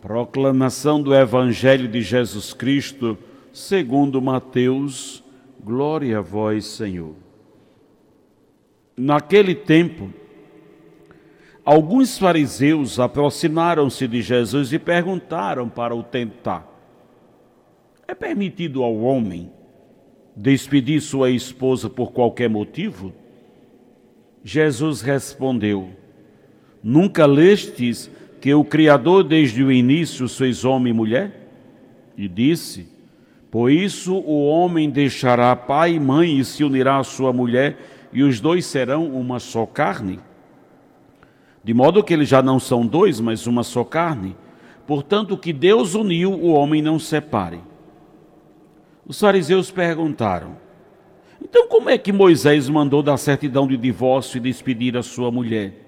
Proclamação do Evangelho de Jesus Cristo, segundo Mateus, glória a vós, Senhor. Naquele tempo, alguns fariseus aproximaram-se de Jesus e perguntaram para o tentar: É permitido ao homem despedir sua esposa por qualquer motivo? Jesus respondeu: Nunca lestes que o Criador desde o início fez homem e mulher? E disse: Por isso o homem deixará pai e mãe e se unirá à sua mulher, e os dois serão uma só carne. De modo que eles já não são dois, mas uma só carne. Portanto, o que Deus uniu, o homem não separe. Os fariseus perguntaram: Então, como é que Moisés mandou dar certidão de divórcio e despedir a sua mulher?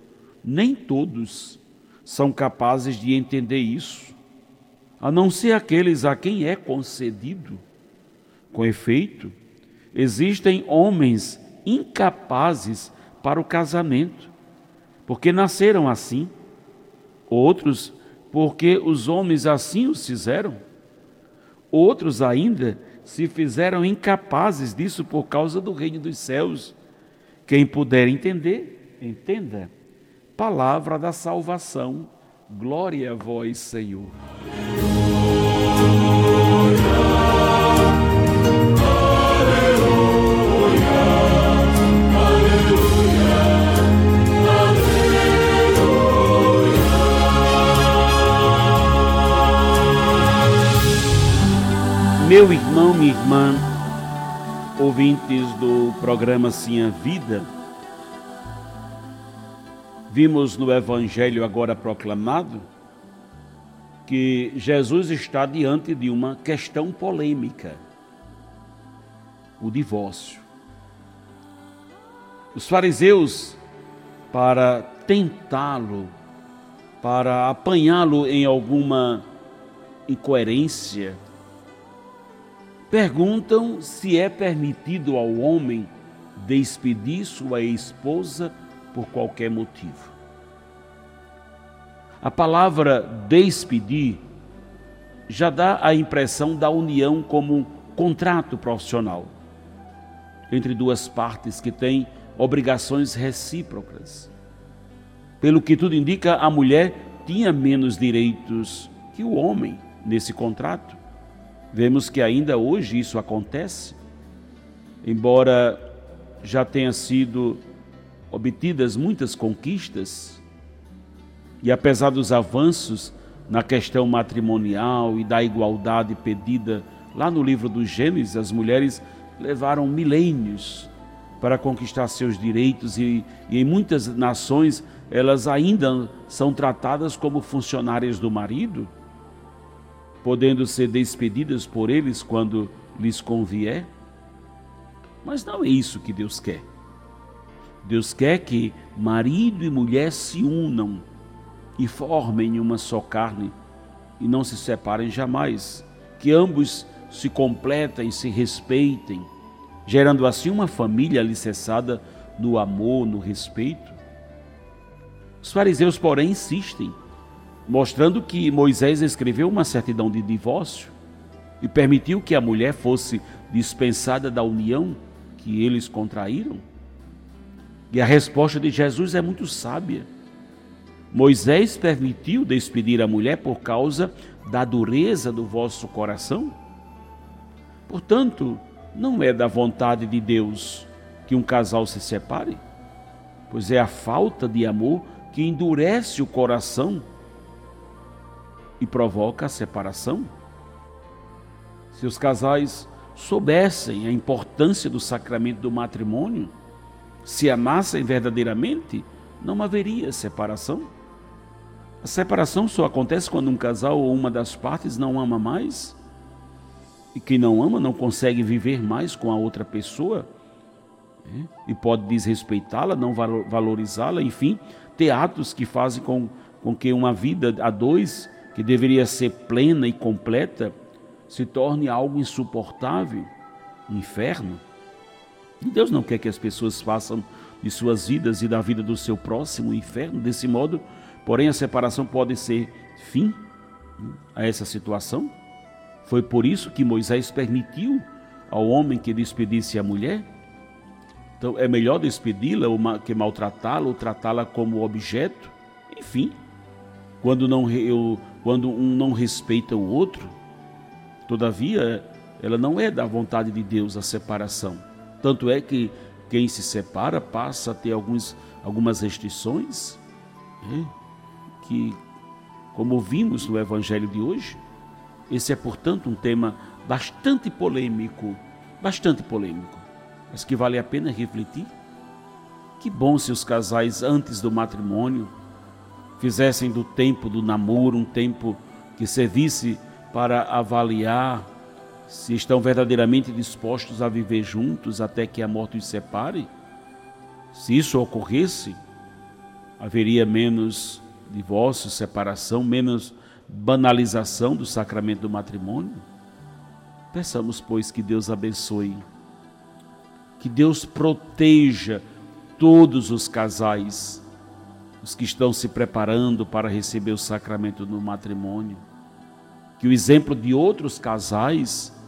nem todos são capazes de entender isso, a não ser aqueles a quem é concedido. Com efeito, existem homens incapazes para o casamento, porque nasceram assim, outros porque os homens assim os fizeram Outros ainda se fizeram incapazes disso por causa do reino dos céus. Quem puder entender, entenda. Palavra da salvação. Glória a vós, Senhor. Meu irmão, minha irmã, ouvintes do programa Sim a Vida, vimos no Evangelho agora proclamado que Jesus está diante de uma questão polêmica: o divórcio. Os fariseus, para tentá-lo, para apanhá-lo em alguma incoerência, perguntam se é permitido ao homem despedir sua esposa por qualquer motivo. A palavra despedir já dá a impressão da união como um contrato profissional entre duas partes que têm obrigações recíprocas. Pelo que tudo indica, a mulher tinha menos direitos que o homem nesse contrato. Vemos que ainda hoje isso acontece, embora já tenha sido obtidas muitas conquistas, e apesar dos avanços na questão matrimonial e da igualdade pedida lá no livro do Gênesis, as mulheres levaram milênios para conquistar seus direitos e, e, em muitas nações elas ainda são tratadas como funcionárias do marido podendo ser despedidas por eles quando lhes convier. Mas não é isso que Deus quer. Deus quer que marido e mulher se unam e formem uma só carne e não se separem jamais, que ambos se completem, se respeitem, gerando assim uma família alicerçada no amor, no respeito. Os fariseus, porém, insistem mostrando que Moisés escreveu uma certidão de divórcio e permitiu que a mulher fosse dispensada da união que eles contraíram? E a resposta de Jesus é muito sábia. Moisés permitiu despedir a mulher por causa da dureza do vosso coração? Portanto, não é da vontade de Deus que um casal se separe, pois é a falta de amor que endurece o coração e provoca a separação. Se os casais soubessem a importância do sacramento do matrimônio, se amassem verdadeiramente, não haveria separação. A separação só acontece quando um casal ou uma das partes não ama mais. E quem não ama não consegue viver mais com a outra pessoa né? e pode desrespeitá-la, não valorizá-la, enfim, ter atos que fazem com, com que uma vida a dois, que deveria ser plena e completa, se torne algo insuportável, um inferno. Deus não quer que as pessoas façam de suas vidas e da vida do seu próximo um inferno. Desse modo, porém, a separação pode ser fim a essa situação. Foi por isso que Moisés permitiu ao homem que despedisse a mulher. Então, é melhor despedi-la que maltratá-la ou tratá-la como objeto. Enfim, quando, não, eu, quando um não respeita o outro, todavia, ela não é da vontade de Deus a separação. Tanto é que quem se separa passa a ter alguns, algumas restrições, né? que, como vimos no Evangelho de hoje, esse é, portanto, um tema bastante polêmico, bastante polêmico, mas que vale a pena refletir. Que bom se os casais, antes do matrimônio, fizessem do tempo do namoro um tempo que servisse para avaliar se estão verdadeiramente dispostos a viver juntos até que a morte os separe, se isso ocorresse, haveria menos divórcio, separação, menos banalização do sacramento do matrimônio. Peçamos, pois, que Deus abençoe, que Deus proteja todos os casais, os que estão se preparando para receber o sacramento do matrimônio. Que o exemplo de outros casais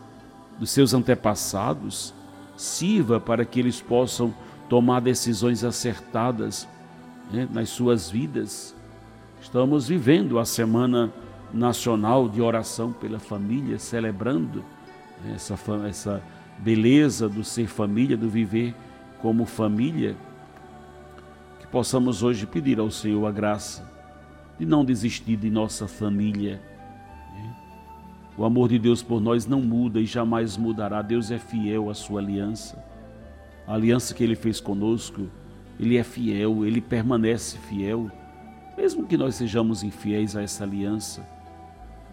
dos seus antepassados sirva para que eles possam tomar decisões acertadas né, nas suas vidas. Estamos vivendo a Semana Nacional de Oração pela Família, celebrando né, essa, essa beleza do ser família, do viver como família. Que possamos hoje pedir ao Senhor a graça de não desistir de nossa família o amor de Deus por nós não muda e jamais mudará. Deus é fiel à sua aliança. A aliança que ele fez conosco, ele é fiel, ele permanece fiel. Mesmo que nós sejamos infiéis a essa aliança,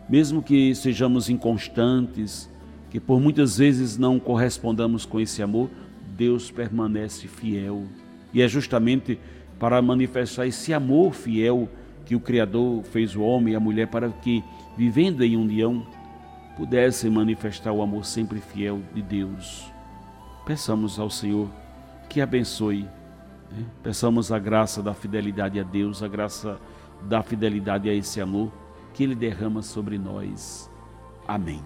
mesmo que sejamos inconstantes, que por muitas vezes não correspondamos com esse amor, Deus permanece fiel. E é justamente para manifestar esse amor fiel que o Criador fez o homem e a mulher para que, vivendo em união, pudessem manifestar o amor sempre fiel de Deus. Peçamos ao Senhor que abençoe, né? peçamos a graça da fidelidade a Deus, a graça da fidelidade a esse amor que Ele derrama sobre nós. Amém.